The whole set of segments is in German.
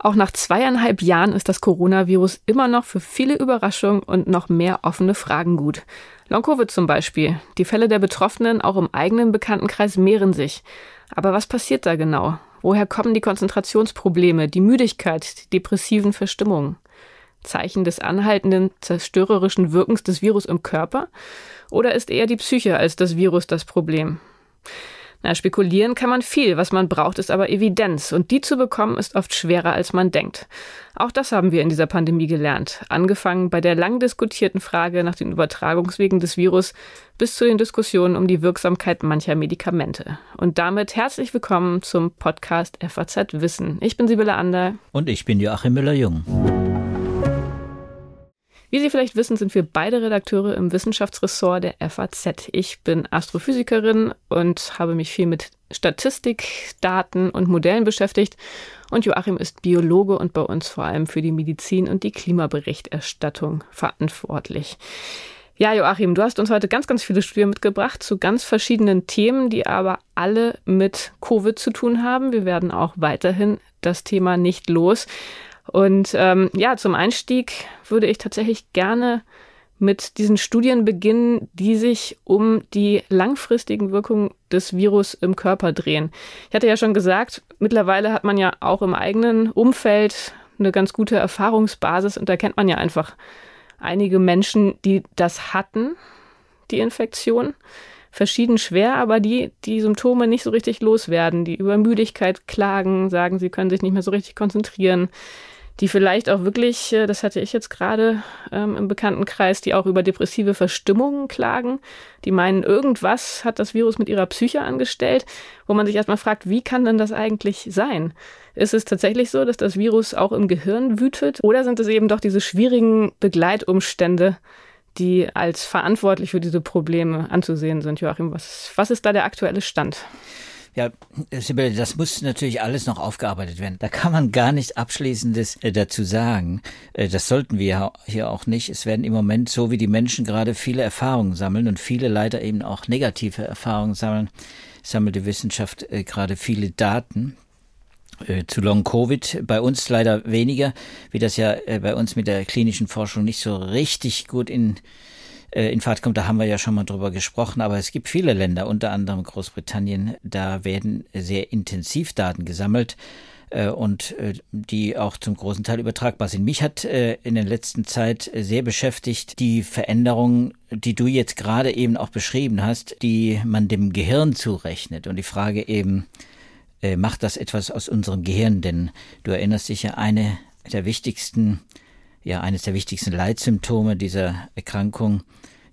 Auch nach zweieinhalb Jahren ist das Coronavirus immer noch für viele Überraschungen und noch mehr offene Fragen gut. Long-Covid zum Beispiel. Die Fälle der Betroffenen auch im eigenen Bekanntenkreis mehren sich. Aber was passiert da genau? Woher kommen die Konzentrationsprobleme, die Müdigkeit, die depressiven Verstimmungen? Zeichen des anhaltenden zerstörerischen Wirkens des Virus im Körper? Oder ist eher die Psyche als das Virus das Problem? Na, spekulieren kann man viel, was man braucht, ist aber Evidenz und die zu bekommen ist oft schwerer, als man denkt. Auch das haben wir in dieser Pandemie gelernt, angefangen bei der lang diskutierten Frage nach den Übertragungswegen des Virus bis zu den Diskussionen um die Wirksamkeit mancher Medikamente. Und damit herzlich willkommen zum Podcast FAZ Wissen. Ich bin Sibylle Ander. Und ich bin Joachim Müller-Jung. Wie Sie vielleicht wissen, sind wir beide Redakteure im Wissenschaftsressort der FAZ. Ich bin Astrophysikerin und habe mich viel mit Statistik, Daten und Modellen beschäftigt. Und Joachim ist Biologe und bei uns vor allem für die Medizin und die Klimaberichterstattung verantwortlich. Ja, Joachim, du hast uns heute ganz, ganz viele Studien mitgebracht zu ganz verschiedenen Themen, die aber alle mit Covid zu tun haben. Wir werden auch weiterhin das Thema nicht los. Und ähm, ja, zum Einstieg würde ich tatsächlich gerne mit diesen Studien beginnen, die sich um die langfristigen Wirkungen des Virus im Körper drehen. Ich hatte ja schon gesagt, mittlerweile hat man ja auch im eigenen Umfeld eine ganz gute Erfahrungsbasis und da kennt man ja einfach einige Menschen, die das hatten, die Infektion. Verschieden schwer, aber die die Symptome nicht so richtig loswerden, die über Müdigkeit klagen, sagen, sie können sich nicht mehr so richtig konzentrieren, die vielleicht auch wirklich, äh, das hatte ich jetzt gerade ähm, im Bekanntenkreis, die auch über depressive Verstimmungen klagen, die meinen, irgendwas hat das Virus mit ihrer Psyche angestellt, wo man sich erstmal fragt, wie kann denn das eigentlich sein? Ist es tatsächlich so, dass das Virus auch im Gehirn wütet oder sind es eben doch diese schwierigen Begleitumstände, die als verantwortlich für diese Probleme anzusehen sind? Joachim, was, was ist da der aktuelle Stand? Ja, Sibylle, das muss natürlich alles noch aufgearbeitet werden. Da kann man gar nichts Abschließendes äh, dazu sagen. Äh, das sollten wir hier auch nicht. Es werden im Moment, so wie die Menschen gerade viele Erfahrungen sammeln und viele leider eben auch negative Erfahrungen sammeln, sammelt die Wissenschaft äh, gerade viele Daten zu Long Covid. Bei uns leider weniger, wie das ja bei uns mit der klinischen Forschung nicht so richtig gut in äh, in Fahrt kommt, da haben wir ja schon mal drüber gesprochen, aber es gibt viele Länder, unter anderem Großbritannien, da werden sehr intensiv Daten gesammelt äh, und äh, die auch zum großen Teil übertragbar sind. Mich hat in der letzten Zeit sehr beschäftigt die Veränderungen, die du jetzt gerade eben auch beschrieben hast, die man dem Gehirn zurechnet und die Frage eben, macht das etwas aus unserem Gehirn? Denn du erinnerst dich ja, eine der wichtigsten ja eines der wichtigsten Leitsymptome dieser Erkrankung,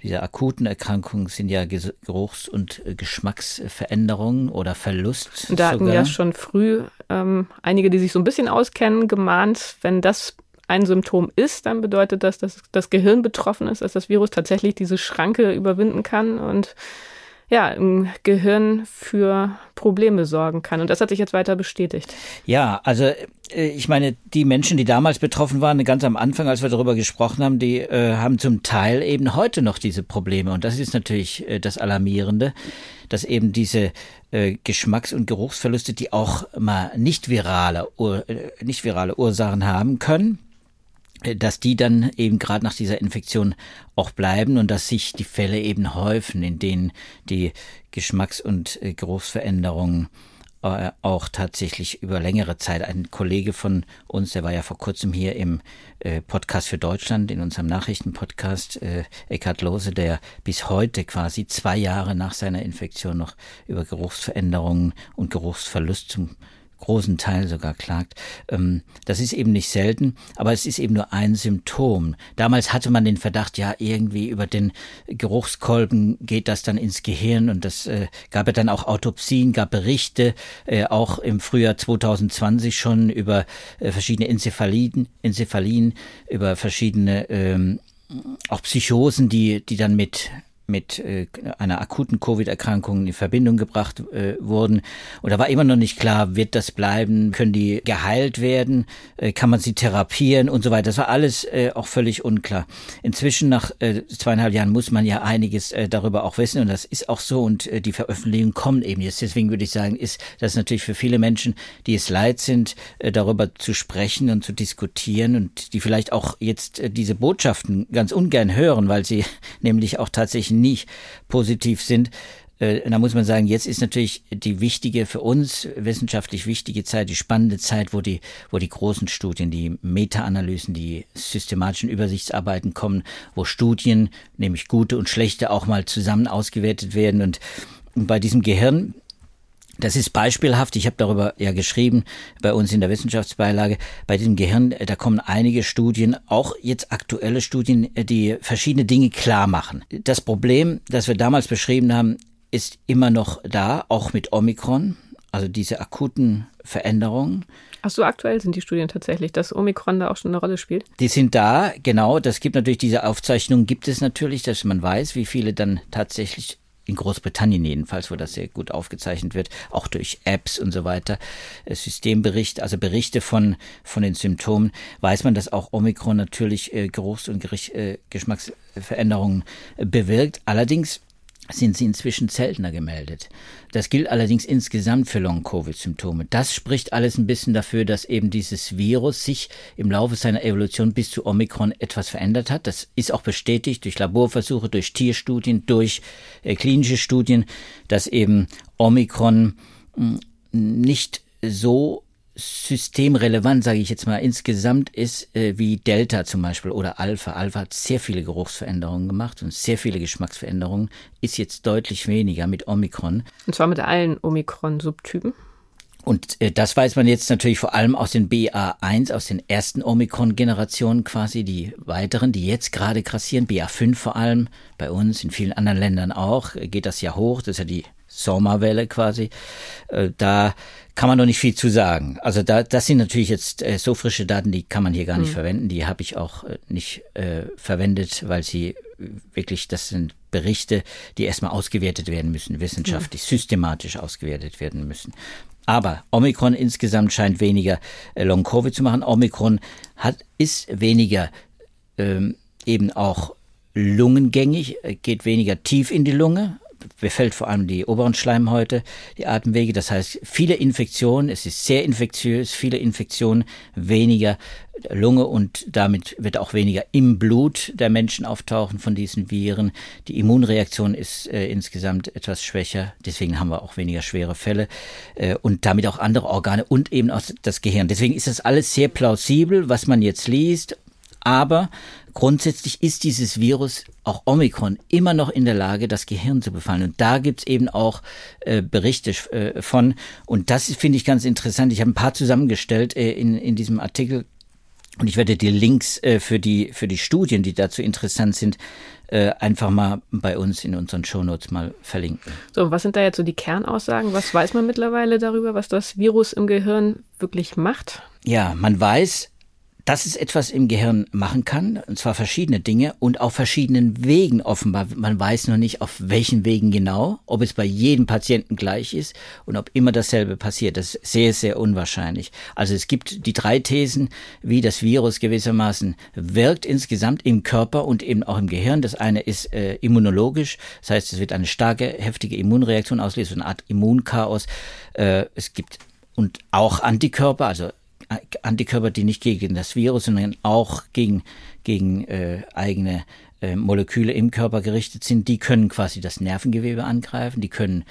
dieser akuten Erkrankung sind ja Geruchs- und äh, Geschmacksveränderungen oder Verlust. Da hatten ja schon früh ähm, einige, die sich so ein bisschen auskennen, gemahnt, wenn das ein Symptom ist, dann bedeutet das, dass das Gehirn betroffen ist, dass das Virus tatsächlich diese Schranke überwinden kann und ja, im Gehirn für Probleme sorgen kann. Und das hat sich jetzt weiter bestätigt. Ja, also äh, ich meine, die Menschen, die damals betroffen waren, ganz am Anfang, als wir darüber gesprochen haben, die äh, haben zum Teil eben heute noch diese Probleme. Und das ist natürlich äh, das Alarmierende, dass eben diese äh, Geschmacks- und Geruchsverluste, die auch mal nicht virale, Ur, äh, nicht virale Ursachen haben können, dass die dann eben gerade nach dieser Infektion auch bleiben und dass sich die Fälle eben häufen, in denen die Geschmacks- und äh, Geruchsveränderungen äh, auch tatsächlich über längere Zeit. Ein Kollege von uns, der war ja vor kurzem hier im äh, Podcast für Deutschland, in unserem Nachrichtenpodcast, Eckhard Lose, der bis heute quasi zwei Jahre nach seiner Infektion noch über Geruchsveränderungen und Geruchsverlust zum großen Teil sogar klagt. Ähm, das ist eben nicht selten, aber es ist eben nur ein Symptom. Damals hatte man den Verdacht, ja, irgendwie über den Geruchskolben geht das dann ins Gehirn und das äh, gab ja dann auch Autopsien, gab Berichte, äh, auch im Frühjahr 2020 schon über äh, verschiedene Enzephalien, Enzephalien, über verschiedene ähm, auch Psychosen, die, die dann mit mit äh, einer akuten Covid-Erkrankung in Verbindung gebracht äh, wurden. Und da war immer noch nicht klar, wird das bleiben, können die geheilt werden, äh, kann man sie therapieren und so weiter. Das war alles äh, auch völlig unklar. Inzwischen nach äh, zweieinhalb Jahren muss man ja einiges äh, darüber auch wissen und das ist auch so und äh, die Veröffentlichungen kommen eben jetzt. Deswegen würde ich sagen, ist das natürlich für viele Menschen, die es leid sind, äh, darüber zu sprechen und zu diskutieren und die vielleicht auch jetzt äh, diese Botschaften ganz ungern hören, weil sie nämlich auch tatsächlich nicht positiv sind, äh, da muss man sagen, jetzt ist natürlich die wichtige, für uns wissenschaftlich wichtige Zeit, die spannende Zeit, wo die, wo die großen Studien, die Meta-Analysen, die systematischen Übersichtsarbeiten kommen, wo Studien, nämlich gute und schlechte, auch mal zusammen ausgewertet werden. Und bei diesem Gehirn das ist beispielhaft. Ich habe darüber ja geschrieben bei uns in der Wissenschaftsbeilage. Bei diesem Gehirn, äh, da kommen einige Studien, auch jetzt aktuelle Studien, äh, die verschiedene Dinge klar machen. Das Problem, das wir damals beschrieben haben, ist immer noch da, auch mit Omikron. Also diese akuten Veränderungen. Ach so, aktuell sind die Studien tatsächlich, dass Omikron da auch schon eine Rolle spielt? Die sind da, genau. Das gibt natürlich diese Aufzeichnungen, gibt es natürlich, dass man weiß, wie viele dann tatsächlich in Großbritannien jedenfalls, wo das sehr gut aufgezeichnet wird, auch durch Apps und so weiter, äh, Systemberichte, also Berichte von, von den Symptomen, weiß man, dass auch Omikron natürlich äh, Geruchs- und Gericht, äh, Geschmacksveränderungen äh, bewirkt. Allerdings sind sie inzwischen seltener gemeldet. Das gilt allerdings insgesamt für Long-Covid-Symptome. Das spricht alles ein bisschen dafür, dass eben dieses Virus sich im Laufe seiner Evolution bis zu Omikron etwas verändert hat. Das ist auch bestätigt durch Laborversuche, durch Tierstudien, durch äh, klinische Studien, dass eben Omikron mh, hm, nicht so systemrelevant, sage ich jetzt mal, insgesamt ist äh, wie Delta zum Beispiel oder Alpha. Alpha hat sehr viele Geruchsveränderungen gemacht und sehr viele Geschmacksveränderungen, ist jetzt deutlich weniger mit Omikron. Und zwar mit allen Omikron-Subtypen. Und äh, das weiß man jetzt natürlich vor allem aus den BA1, aus den ersten Omikron-Generationen quasi, die weiteren, die jetzt gerade krassieren, BA5 vor allem, bei uns, in vielen anderen Ländern auch, äh, geht das ja hoch, das ist ja die Sommerwelle quasi. Äh, da kann man noch nicht viel zu sagen. Also da, das sind natürlich jetzt äh, so frische Daten, die kann man hier gar nicht mhm. verwenden. Die habe ich auch äh, nicht äh, verwendet, weil sie wirklich, das sind Berichte, die erstmal ausgewertet werden müssen, wissenschaftlich, mhm. systematisch ausgewertet werden müssen. Aber Omikron insgesamt scheint weniger Long-Covid zu machen. Omikron hat, ist weniger ähm, eben auch lungengängig, geht weniger tief in die Lunge, befällt vor allem die oberen Schleimhäute, die Atemwege. Das heißt, viele Infektionen, es ist sehr infektiös, viele Infektionen, weniger Lunge und damit wird auch weniger im Blut der Menschen auftauchen von diesen Viren. Die Immunreaktion ist äh, insgesamt etwas schwächer, deswegen haben wir auch weniger schwere Fälle äh, und damit auch andere Organe und eben auch das Gehirn. Deswegen ist das alles sehr plausibel, was man jetzt liest, aber grundsätzlich ist dieses Virus, auch Omikron, immer noch in der Lage, das Gehirn zu befallen. Und da gibt's eben auch äh, Berichte äh, von. Und das finde ich ganz interessant. Ich habe ein paar zusammengestellt äh, in, in diesem Artikel. Und ich werde die Links äh, für, die, für die Studien, die dazu interessant sind, äh, einfach mal bei uns in unseren Shownotes mal verlinken. So, was sind da jetzt so die Kernaussagen? Was weiß man mittlerweile darüber, was das Virus im Gehirn wirklich macht? Ja, man weiß, dass es etwas im Gehirn machen kann, und zwar verschiedene Dinge und auf verschiedenen Wegen offenbar. Man weiß noch nicht, auf welchen Wegen genau, ob es bei jedem Patienten gleich ist und ob immer dasselbe passiert. Das ist sehr, sehr unwahrscheinlich. Also es gibt die drei Thesen, wie das Virus gewissermaßen wirkt insgesamt im Körper und eben auch im Gehirn. Das eine ist äh, immunologisch, das heißt, es wird eine starke, heftige Immunreaktion auslösen, eine Art Immunchaos. Äh, es gibt und auch Antikörper, also Antikörper, die nicht gegen das Virus, sondern auch gegen, gegen äh, eigene äh, Moleküle im Körper gerichtet sind, die können quasi das Nervengewebe angreifen, die können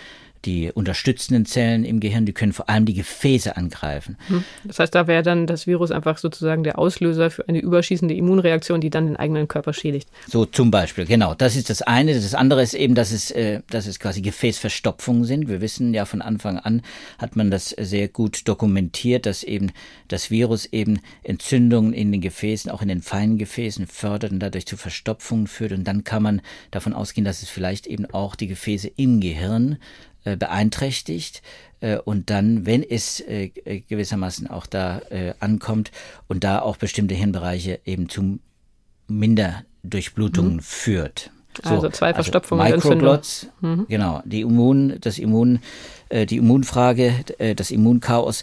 die unterstützenden Zellen im Gehirn, die können vor allem die Gefäße angreifen. Hm. Das heißt, da wäre dann das Virus einfach sozusagen der Auslöser für eine überschießende Immunreaktion, die dann den eigenen Körper schädigt. So zum Beispiel, genau. Das ist das eine. Das andere ist eben, dass es, äh, dass es quasi Gefäßverstopfungen sind. Wir wissen ja von Anfang an, hat man das sehr gut dokumentiert, dass eben das Virus eben Entzündungen in den Gefäßen, auch in den feinen Gefäßen fördert und dadurch zu Verstopfungen führt. Und dann kann man davon ausgehen, dass es vielleicht eben auch die Gefäße im Gehirn beeinträchtigt äh, und dann, wenn es äh, gewissermaßen auch da ankommt und da auch bestimmte Hirnbereiche eben zu Minderdurchblutungen mhm. führt. So, also zwei also Verstopfungen also Microglots, mhm. genau, die Immun, das Immun, äh, die Immunfrage, äh, das Immunchaos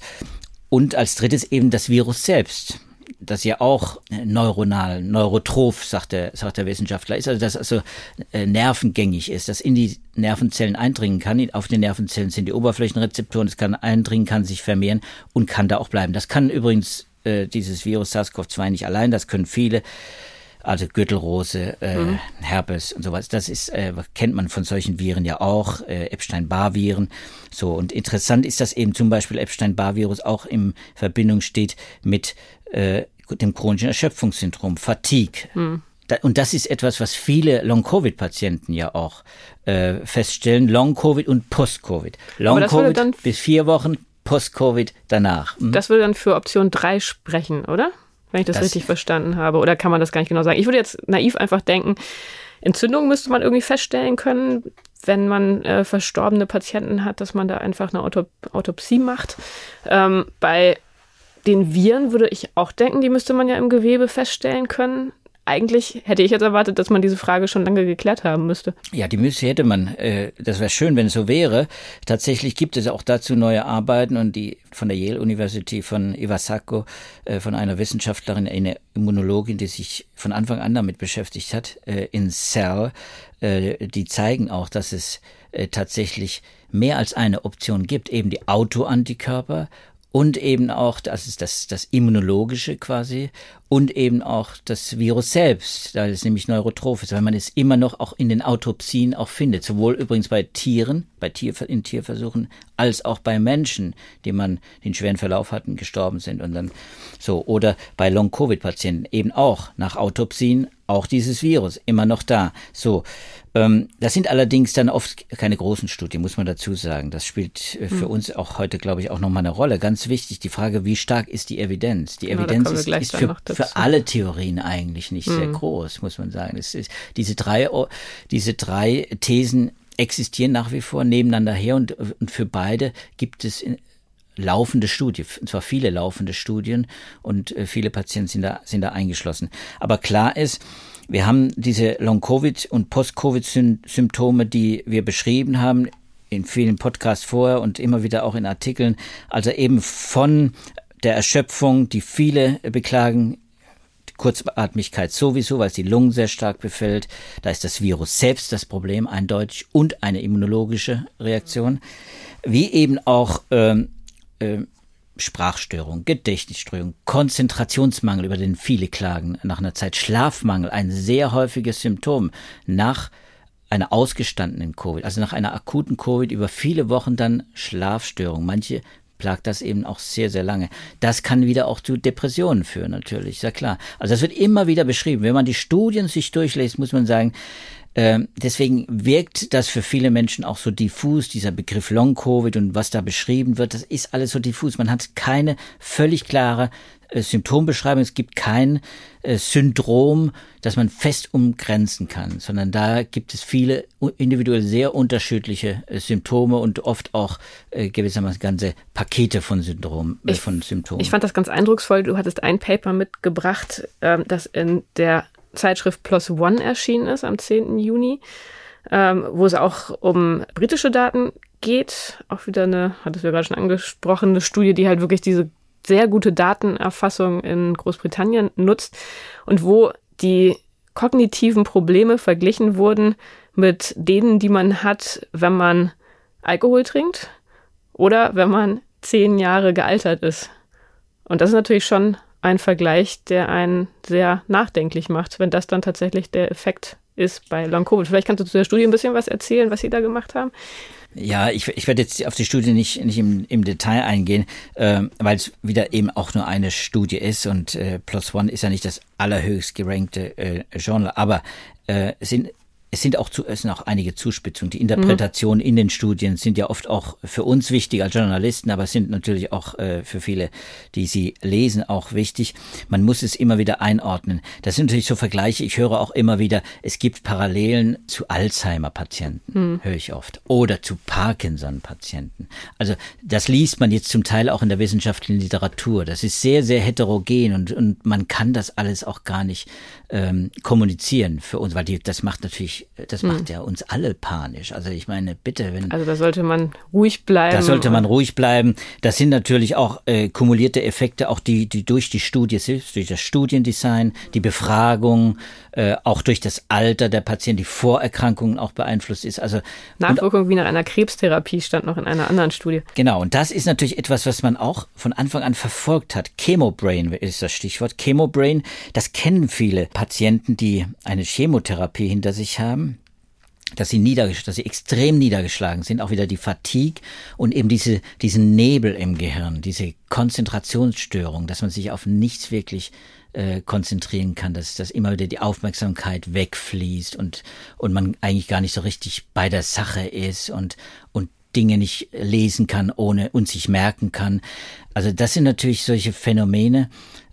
und als drittes eben das Virus selbst das ja auch neuronal, neurotroph, sagt der, sagt der Wissenschaftler, ist also, dass also äh, nervengängig ist, dass in die Nervenzellen eindringen kann. Auf den Nervenzellen sind die Oberflächenrezeptoren, es kann eindringen, kann sich vermehren und kann da auch bleiben. Das kann übrigens äh, dieses Virus SARS-CoV-2 nicht allein, das können viele also Gürtelrose, äh, mhm. Herpes und sowas. Das ist äh, kennt man von solchen Viren ja auch, äh, Epstein-Barr-Viren. So und interessant ist, dass eben zum Beispiel Epstein-Barr-Virus auch in Verbindung steht mit äh, dem chronischen Erschöpfungssyndrom, Fatigue. Mhm. Da, und das ist etwas, was viele Long-Covid-Patienten ja auch äh, feststellen. Long-Covid und Post-Covid. Long-Covid bis vier Wochen, Post-Covid danach. Mhm. Das würde dann für Option 3 sprechen, oder? wenn ich das, das, richtig verstanden habe. Oder kann man das gar nicht genau sagen? Ich würde jetzt naiv einfach denken, Entzündung müsste man irgendwie feststellen können, wenn man äh, verstorbene Patienten hat, dass man da einfach eine Autop Autopsie macht. Ähm, bei den Viren würde ich auch denken, die müsste man ja im Gewebe feststellen können eigentlich hätte ich jetzt erwartet, dass man diese Frage schon lange geklärt haben müsste. Ja, die müsste hätte man. Äh, das wäre schön, wenn es so wäre. Tatsächlich gibt es auch dazu neue Arbeiten und die von der Yale University von Iwasako, äh, von einer Wissenschaftlerin, eine Immunologin, die sich von Anfang an damit beschäftigt hat, äh, in Cell, die zeigen auch, dass es tatsächlich mehr als eine Option gibt, eben die Autoantikörper und eben auch, das ist das, das Immunologische quasi. Und eben auch das Virus selbst, da es nämlich neurotroph ist, weil man es immer noch auch in den Autopsien auch findet, sowohl übrigens bei Tieren, bei Tier, in Tierversuchen, als auch bei Menschen, die man den schweren Verlauf hatten, gestorben sind und dann so, oder bei Long-Covid-Patienten eben auch nach Autopsien auch dieses Virus immer noch da. So, das sind allerdings dann oft keine großen Studien, muss man dazu sagen. Das spielt äh, für hm. uns auch heute, glaube ich, auch nochmal eine Rolle. Ganz wichtig, die Frage, wie stark ist die Evidenz? Die genau, Evidenz ist, ist für, für, alle Theorien eigentlich nicht hm. sehr groß, muss man sagen. Ist, diese drei, diese drei Thesen existieren nach wie vor nebeneinander her und, und für beide gibt es laufende Studie, und zwar viele laufende Studien und äh, viele Patienten sind da, sind da eingeschlossen. Aber klar ist, wir haben diese Long-Covid und Post-Covid-Symptome, die wir beschrieben haben in vielen Podcasts vorher und immer wieder auch in Artikeln. Also eben von der Erschöpfung, die viele beklagen, Kurzatmigkeit sowieso, weil es die Lungen sehr stark befällt. Da ist das Virus selbst das Problem eindeutig und eine immunologische Reaktion. Wie eben auch ähm, äh, Sprachstörung, Gedächtnisstörung, Konzentrationsmangel, über den viele klagen nach einer Zeit, Schlafmangel, ein sehr häufiges Symptom nach einer ausgestandenen Covid, also nach einer akuten Covid über viele Wochen dann Schlafstörung. Manche plagt das eben auch sehr, sehr lange. Das kann wieder auch zu Depressionen führen, natürlich, sehr klar. Also das wird immer wieder beschrieben. Wenn man die Studien sich durchlässt, muss man sagen, deswegen wirkt das für viele Menschen auch so diffus, dieser Begriff Long-Covid und was da beschrieben wird, das ist alles so diffus. Man hat keine völlig klare äh, Symptombeschreibung, es gibt kein äh, Syndrom, das man fest umgrenzen kann, sondern da gibt es viele individuell sehr unterschiedliche äh, Symptome und oft auch gewissermaßen ganze Pakete von Syndrom, äh, von Symptomen. Ich fand das ganz eindrucksvoll. Du hattest ein Paper mitgebracht, äh, das in der Zeitschrift Plus One erschienen ist am 10. Juni, ähm, wo es auch um britische Daten geht. Auch wieder eine, hattest du gerade schon angesprochen, eine Studie, die halt wirklich diese sehr gute Datenerfassung in Großbritannien nutzt und wo die kognitiven Probleme verglichen wurden mit denen, die man hat, wenn man Alkohol trinkt oder wenn man zehn Jahre gealtert ist. Und das ist natürlich schon ein Vergleich, der einen sehr nachdenklich macht, wenn das dann tatsächlich der Effekt ist bei Long Covid. Vielleicht kannst du zu der Studie ein bisschen was erzählen, was Sie da gemacht haben. Ja, ich, ich werde jetzt auf die Studie nicht, nicht im, im Detail eingehen, äh, weil es wieder eben auch nur eine Studie ist und äh, Plus One ist ja nicht das allerhöchst gerankte äh, Journal, aber äh, es sind es sind auch zu, es sind auch einige Zuspitzungen. Die Interpretationen mhm. in den Studien sind ja oft auch für uns wichtig als Journalisten, aber sind natürlich auch äh, für viele, die sie lesen, auch wichtig. Man muss es immer wieder einordnen. Das sind natürlich so Vergleiche. Ich höre auch immer wieder, es gibt Parallelen zu Alzheimer-Patienten, mhm. höre ich oft, oder zu Parkinson-Patienten. Also das liest man jetzt zum Teil auch in der wissenschaftlichen Literatur. Das ist sehr, sehr heterogen und, und man kann das alles auch gar nicht ähm, kommunizieren für uns, weil die, das macht natürlich das macht hm. ja uns alle panisch. Also ich meine, bitte, wenn. Also da sollte man ruhig bleiben. Da sollte man ruhig bleiben. Das sind natürlich auch äh, kumulierte Effekte, auch die, die durch die Studie, durch das Studiendesign, die Befragung, äh, auch durch das Alter der Patienten, die Vorerkrankungen auch beeinflusst ist. Also Nachwirkung wie nach einer Krebstherapie stand noch in einer anderen Studie. Genau, und das ist natürlich etwas, was man auch von Anfang an verfolgt hat. Chemobrain ist das Stichwort. Chemobrain, das kennen viele Patienten, die eine Chemotherapie hinter sich haben dass sie niedergeschlagen, dass sie extrem niedergeschlagen sind, auch wieder die Fatigue und eben diese, diesen Nebel im Gehirn, diese Konzentrationsstörung, dass man sich auf nichts wirklich äh, konzentrieren kann, dass, dass immer wieder die Aufmerksamkeit wegfließt und, und man eigentlich gar nicht so richtig bei der Sache ist und, und Dinge nicht lesen kann, ohne und sich merken kann. Also das sind natürlich solche Phänomene,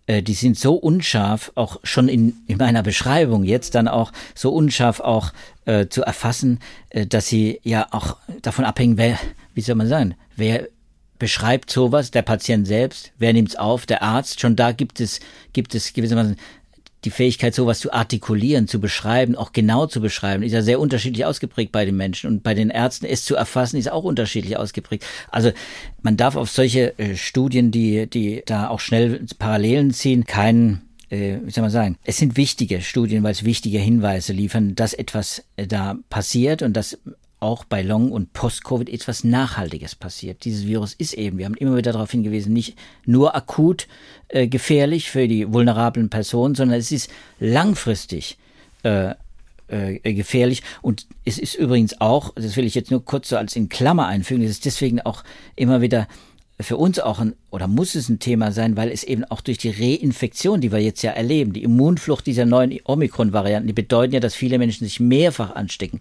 äh, die sind so unscharf, auch schon in, in meiner Beschreibung jetzt dann auch so unscharf auch äh, zu erfassen, äh, dass sie ja auch davon abhängen, wer, wie soll man sagen, wer beschreibt sowas, der Patient selbst, wer nimmt's auf, der Arzt, schon da gibt es, gibt es gewissermaßen die Fähigkeit, sowas zu artikulieren, zu beschreiben, auch genau zu beschreiben, ist ja sehr unterschiedlich ausgeprägt bei den Menschen. Und bei den Ärzten es zu erfassen, ist auch unterschiedlich ausgeprägt. Also man darf auf solche äh, Studien, die, die da auch schnell Parallelen ziehen, keinen äh, wie soll man sagen, es sind wichtige Studien, weil es wichtige Hinweise liefern, dass etwas äh, da passiert und dass auch bei Long- und Post-Covid etwas Nachhaltiges passiert. Dieses Virus ist eben, wir haben immer wieder darauf hingewiesen, nicht nur akut äh, gefährlich für die vulnerablen Personen, sondern es ist langfristig äh, äh, gefährlich. Und es ist übrigens auch, das will ich jetzt nur kurz so als in Klammer einfügen, es ist deswegen auch immer wieder für uns auch ein, oder muss es ein Thema sein, weil es eben auch durch die Reinfektion, die wir jetzt ja erleben, die Immunflucht dieser neuen Omikron-Varianten, die bedeuten ja, dass viele Menschen sich mehrfach anstecken.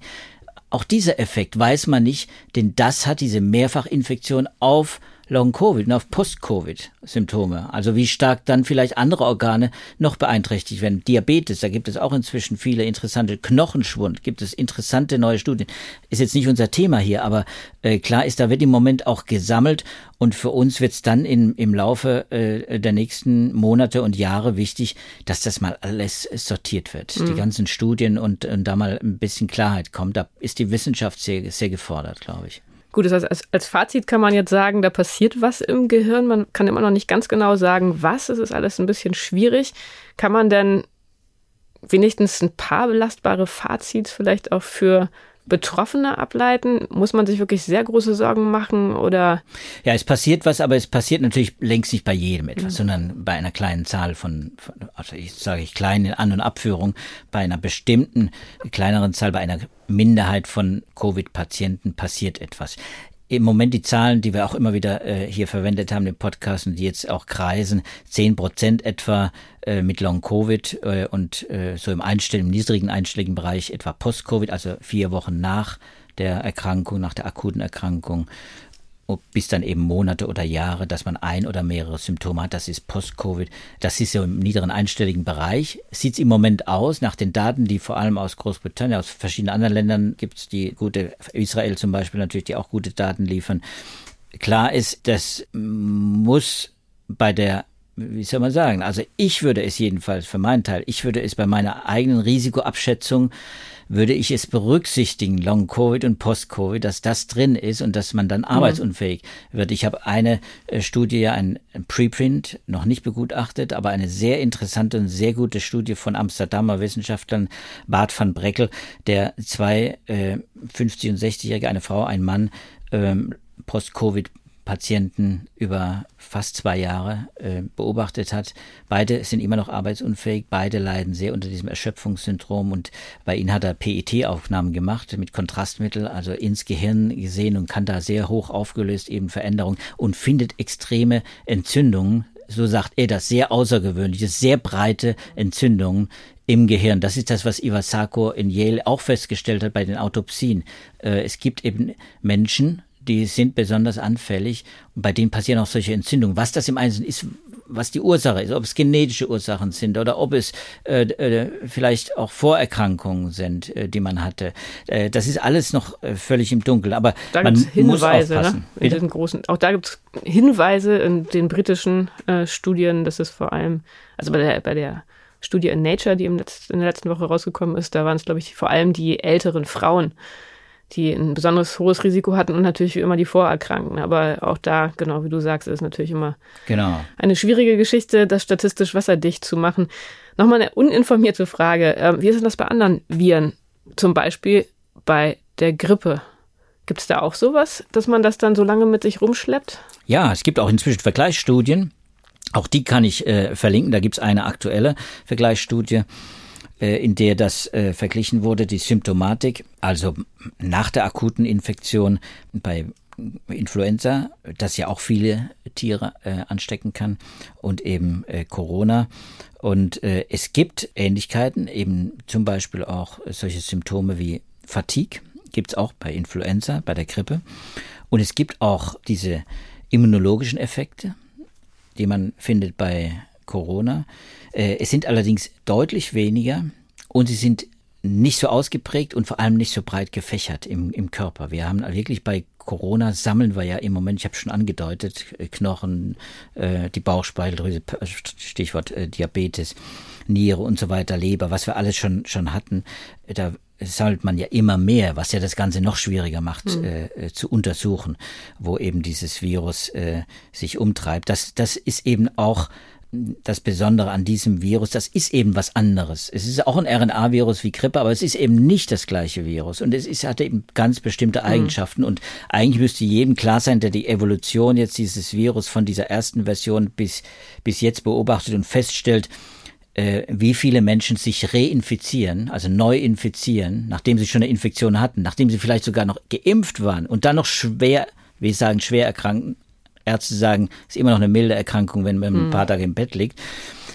Auch dieser Effekt weiß man nicht, denn das hat diese Mehrfachinfektion auf Long-Covid und auf Post-Covid-Symptome. Also wie stark dann vielleicht andere Organe noch beeinträchtigt werden. Diabetes, da gibt es auch inzwischen viele interessante Knochenschwund, gibt es interessante neue Studien. Ist jetzt nicht unser Thema hier, aber äh, klar ist, da wird im Moment auch gesammelt und für uns wird es dann in, im Laufe äh, der nächsten Monate und Jahre wichtig, dass das mal alles sortiert wird. Mhm. Die ganzen Studien und, und da mal ein bisschen Klarheit kommt. Da ist die Wissenschaft sehr, sehr gefordert, glaube ich. Gut, das heißt, als, als Fazit kann man jetzt sagen, da passiert was im Gehirn. Man kann immer noch nicht ganz genau sagen, was. Es ist alles ein bisschen schwierig. Kann man denn wenigstens ein paar belastbare Fazits vielleicht auch für Betroffene ableiten? Muss man sich wirklich sehr große Sorgen machen oder? Ja, es passiert was, aber es passiert natürlich längst nicht bei jedem etwas, mhm. sondern bei einer kleinen Zahl von, von also ich sage ich klein in An- und Abführung, bei einer bestimmten kleineren Zahl, bei einer Minderheit von Covid-Patienten passiert etwas im Moment die Zahlen, die wir auch immer wieder äh, hier verwendet haben im Podcast und die jetzt auch kreisen, zehn Prozent etwa äh, mit Long-Covid äh, und äh, so im, Einstell im niedrigen einstelligen Bereich etwa Post-Covid, also vier Wochen nach der Erkrankung, nach der akuten Erkrankung bis dann eben Monate oder Jahre, dass man ein oder mehrere Symptome hat. Das ist Post-Covid. Das ist so im niederen einstelligen Bereich. Sieht es im Moment aus, nach den Daten, die vor allem aus Großbritannien, aus verschiedenen anderen Ländern gibt es die gute, Israel zum Beispiel natürlich, die auch gute Daten liefern. Klar ist, das muss bei der wie soll man sagen? Also ich würde es jedenfalls für meinen Teil, ich würde es bei meiner eigenen Risikoabschätzung würde ich es berücksichtigen, Long-Covid und Post-Covid, dass das drin ist und dass man dann mhm. arbeitsunfähig wird. Ich habe eine äh, Studie, ein, ein Preprint, noch nicht begutachtet, aber eine sehr interessante und sehr gute Studie von Amsterdamer Wissenschaftlern, Bart van Breckel, der zwei äh, 50- und 60-Jährige, eine Frau, ein Mann, ähm, Post-Covid Patienten über fast zwei Jahre äh, beobachtet hat. Beide sind immer noch arbeitsunfähig, beide leiden sehr unter diesem Erschöpfungssyndrom und bei ihnen hat er PET-Aufnahmen gemacht mit Kontrastmittel, also ins Gehirn gesehen und kann da sehr hoch aufgelöst eben Veränderungen und findet extreme Entzündungen, so sagt er das, sehr außergewöhnliche, sehr breite Entzündungen im Gehirn. Das ist das, was Iwasako in Yale auch festgestellt hat bei den Autopsien. Äh, es gibt eben Menschen, die sind besonders anfällig und bei denen passieren auch solche Entzündungen. Was das im Einzelnen ist, was die Ursache ist, ob es genetische Ursachen sind oder ob es äh, äh, vielleicht auch Vorerkrankungen sind, äh, die man hatte. Äh, das ist alles noch äh, völlig im Dunkeln, aber da man Hinweise, muss aufpassen. Ne? In diesen großen, auch da gibt es Hinweise in den britischen äh, Studien, dass es vor allem, also bei der, bei der Studie in Nature, die in der letzten Woche rausgekommen ist. Da waren es, glaube ich, vor allem die älteren Frauen, die ein besonders hohes Risiko hatten und natürlich wie immer die Vorerkrankten. Aber auch da, genau wie du sagst, ist natürlich immer genau. eine schwierige Geschichte, das statistisch wasserdicht zu machen. Nochmal eine uninformierte Frage. Ähm, wie ist denn das bei anderen Viren? Zum Beispiel bei der Grippe. Gibt es da auch sowas, dass man das dann so lange mit sich rumschleppt? Ja, es gibt auch inzwischen Vergleichsstudien. Auch die kann ich äh, verlinken. Da gibt es eine aktuelle Vergleichsstudie in der das äh, verglichen wurde, die Symptomatik, also nach der akuten Infektion bei Influenza, das ja auch viele Tiere äh, anstecken kann, und eben äh, Corona. Und äh, es gibt Ähnlichkeiten, eben zum Beispiel auch solche Symptome wie Fatigue, gibt es auch bei Influenza, bei der Grippe. Und es gibt auch diese immunologischen Effekte, die man findet bei Corona. Äh, es sind allerdings deutlich weniger und sie sind nicht so ausgeprägt und vor allem nicht so breit gefächert im, im Körper. Wir haben wirklich bei Corona sammeln wir ja im Moment, ich habe schon angedeutet, äh, Knochen, äh, die Bauchspeicheldrüse, Stichwort äh, Diabetes, Niere und so weiter, Leber, was wir alles schon, schon hatten. Da sammelt man ja immer mehr, was ja das Ganze noch schwieriger macht mhm. äh, zu untersuchen, wo eben dieses Virus äh, sich umtreibt. Das, das ist eben auch das Besondere an diesem Virus, das ist eben was anderes. Es ist auch ein RNA-Virus wie Grippe, aber es ist eben nicht das gleiche Virus. Und es ist, hat eben ganz bestimmte mhm. Eigenschaften. Mhm. Und eigentlich müsste jedem klar sein, der die Evolution jetzt dieses Virus von dieser ersten Version bis, bis jetzt beobachtet und feststellt, äh, wie viele Menschen sich reinfizieren, also neu infizieren, nachdem sie schon eine Infektion hatten, nachdem sie vielleicht sogar noch geimpft waren und dann noch schwer, wie sagen, schwer erkranken, Ärzte sagen, es ist immer noch eine milde Erkrankung, wenn man ein paar hm. Tage im Bett liegt.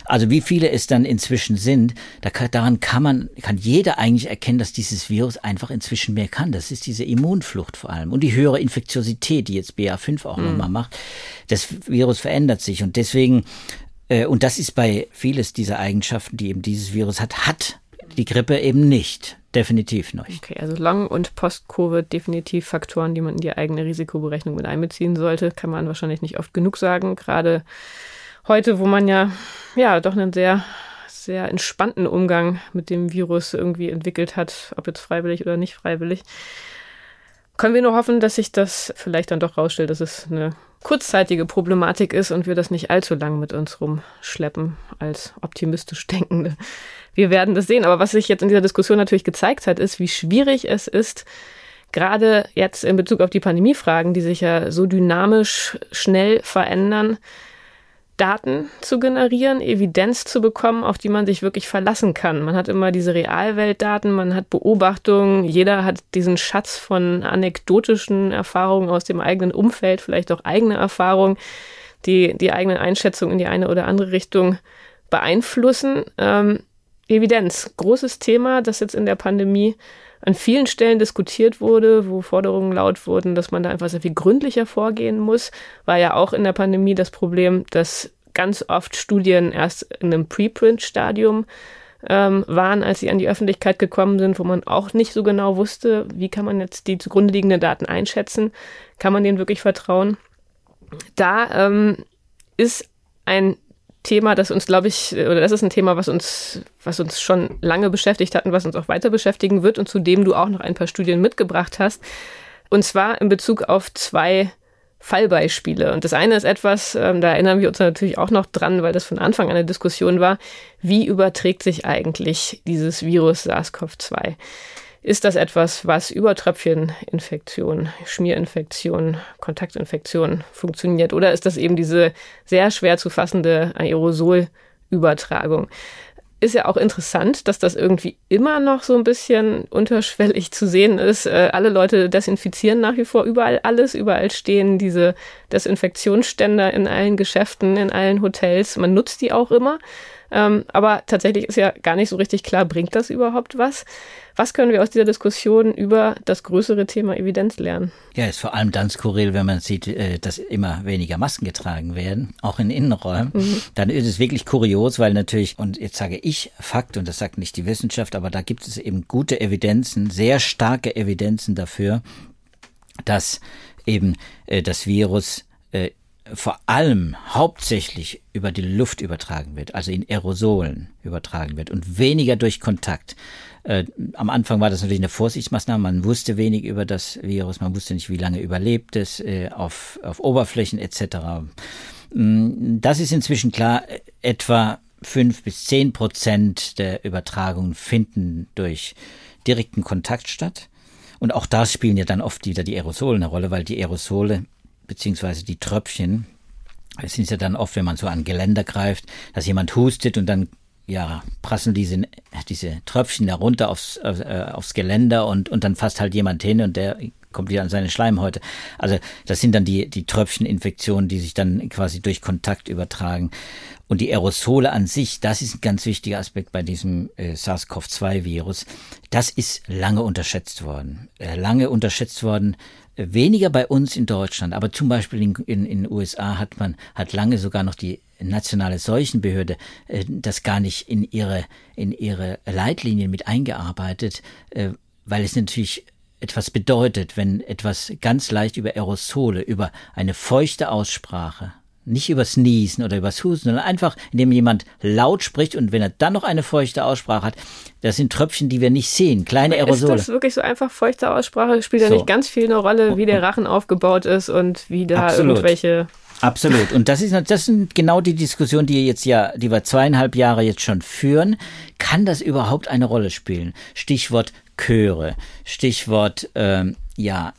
Also wie viele es dann inzwischen sind, da kann, daran kann man, kann jeder eigentlich erkennen, dass dieses Virus einfach inzwischen mehr kann. Das ist diese Immunflucht vor allem und die höhere Infektiosität, die jetzt BA5 auch mhm. nochmal macht. Das Virus verändert sich und deswegen, äh, und das ist bei vieles dieser Eigenschaften, die eben dieses Virus hat, hat die Grippe eben nicht. Definitiv nicht. Okay, also Long- und Post-Covid definitiv Faktoren, die man in die eigene Risikoberechnung mit einbeziehen sollte, kann man wahrscheinlich nicht oft genug sagen. Gerade heute, wo man ja, ja, doch einen sehr, sehr entspannten Umgang mit dem Virus irgendwie entwickelt hat, ob jetzt freiwillig oder nicht freiwillig. Können wir nur hoffen, dass sich das vielleicht dann doch rausstellt, dass es eine kurzzeitige Problematik ist und wir das nicht allzu lang mit uns rumschleppen als optimistisch Denkende wir werden das sehen. Aber was sich jetzt in dieser Diskussion natürlich gezeigt hat, ist, wie schwierig es ist, gerade jetzt in Bezug auf die Pandemiefragen, die sich ja so dynamisch schnell verändern, Daten zu generieren, Evidenz zu bekommen, auf die man sich wirklich verlassen kann. Man hat immer diese Realweltdaten, man hat Beobachtungen, jeder hat diesen Schatz von anekdotischen Erfahrungen aus dem eigenen Umfeld, vielleicht auch eigene Erfahrungen, die die eigenen Einschätzungen in die eine oder andere Richtung beeinflussen. Ähm, Evidenz, großes Thema, das jetzt in der Pandemie an vielen Stellen diskutiert wurde, wo Forderungen laut wurden, dass man da einfach sehr viel gründlicher vorgehen muss, war ja auch in der Pandemie das Problem, dass ganz oft Studien erst in einem Preprint-Stadium ähm, waren, als sie an die Öffentlichkeit gekommen sind, wo man auch nicht so genau wusste, wie kann man jetzt die zugrunde liegenden Daten einschätzen, kann man denen wirklich vertrauen. Da ähm, ist ein Thema, das uns, glaube ich, oder das ist ein Thema, was uns, was uns schon lange beschäftigt hat und was uns auch weiter beschäftigen wird und zu dem du auch noch ein paar Studien mitgebracht hast. Und zwar in Bezug auf zwei Fallbeispiele. Und das eine ist etwas, ähm, da erinnern wir uns natürlich auch noch dran, weil das von Anfang an eine Diskussion war. Wie überträgt sich eigentlich dieses Virus SARS-CoV-2? Ist das etwas, was über Tröpfcheninfektion, Schmierinfektion, Kontaktinfektion funktioniert? Oder ist das eben diese sehr schwer zu fassende Aerosolübertragung? Ist ja auch interessant, dass das irgendwie immer noch so ein bisschen unterschwellig zu sehen ist. Äh, alle Leute desinfizieren nach wie vor überall alles. Überall stehen diese Desinfektionsständer in allen Geschäften, in allen Hotels. Man nutzt die auch immer. Ähm, aber tatsächlich ist ja gar nicht so richtig klar, bringt das überhaupt was? Was können wir aus dieser Diskussion über das größere Thema Evidenz lernen? Ja, ist vor allem dann skurril, wenn man sieht, äh, dass immer weniger Masken getragen werden, auch in Innenräumen. Mhm. Dann ist es wirklich kurios, weil natürlich, und jetzt sage ich Fakt, und das sagt nicht die Wissenschaft, aber da gibt es eben gute Evidenzen, sehr starke Evidenzen dafür, dass eben äh, das Virus äh, vor allem hauptsächlich über die Luft übertragen wird, also in Aerosolen übertragen wird und weniger durch Kontakt. Äh, am Anfang war das natürlich eine Vorsichtsmaßnahme. Man wusste wenig über das Virus, man wusste nicht, wie lange überlebt es äh, auf, auf Oberflächen etc. Mm, das ist inzwischen klar. Etwa fünf bis zehn Prozent der Übertragungen finden durch direkten Kontakt statt. Und auch da spielen ja dann oft wieder die Aerosole eine Rolle, weil die Aerosole beziehungsweise die Tröpfchen, es sind ja dann oft, wenn man so an Geländer greift, dass jemand hustet und dann ja, prasseln diese, diese Tröpfchen da runter aufs, äh, aufs Geländer und, und dann fasst halt jemand hin und der kommt wieder an seine Schleimhäute. Also das sind dann die, die Tröpfcheninfektionen, die sich dann quasi durch Kontakt übertragen. Und die Aerosole an sich, das ist ein ganz wichtiger Aspekt bei diesem äh, SARS-CoV-2-Virus. Das ist lange unterschätzt worden. Äh, lange unterschätzt worden, weniger bei uns in Deutschland, aber zum Beispiel in, in, in den USA hat man, hat lange sogar noch die nationale Seuchenbehörde äh, das gar nicht in ihre, in ihre Leitlinien mit eingearbeitet, äh, weil es natürlich etwas bedeutet, wenn etwas ganz leicht über Aerosole, über eine feuchte Aussprache, nicht übers Niesen oder übers Husten, sondern einfach, indem jemand laut spricht und wenn er dann noch eine feuchte Aussprache hat, das sind Tröpfchen, die wir nicht sehen, kleine Aerosole. Ist das wirklich so einfach feuchte Aussprache? Spielt so. da nicht ganz viel eine Rolle, wie der Rachen aufgebaut ist und wie da Absolut. irgendwelche Absolut. Und das ist, das sind genau die Diskussionen, die jetzt ja, die wir zweieinhalb Jahre jetzt schon führen. Kann das überhaupt eine Rolle spielen? Stichwort Chöre, Stichwort, ähm, ja,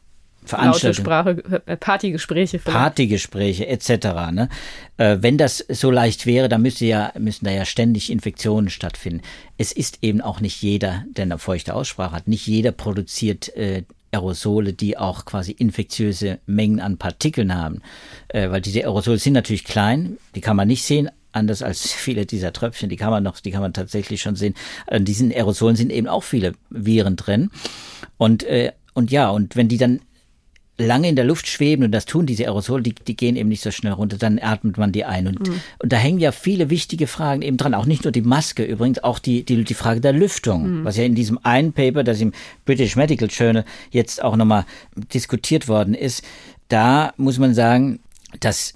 Veranstaltungen. Sprache, äh, Partygespräche vielleicht. Partygespräche etc. Ne? Äh, wenn das so leicht wäre, dann müsste ja, müssten da ja ständig Infektionen stattfinden. Es ist eben auch nicht jeder, der eine feuchte Aussprache hat. Nicht jeder produziert äh, Aerosole, die auch quasi infektiöse Mengen an Partikeln haben. Äh, weil diese Aerosole sind natürlich klein, die kann man nicht sehen, anders als viele dieser Tröpfchen, die kann man noch, die kann man tatsächlich schon sehen. In diesen Aerosolen sind eben auch viele Viren drin. Und, äh, und ja, und wenn die dann lange in der Luft schweben, und das tun diese Aerosole, die, die gehen eben nicht so schnell runter, dann atmet man die ein. Und, mhm. und da hängen ja viele wichtige Fragen eben dran. Auch nicht nur die Maske, übrigens auch die, die, die Frage der Lüftung, mhm. was ja in diesem einen Paper, das im British Medical Journal jetzt auch nochmal diskutiert worden ist. Da muss man sagen, das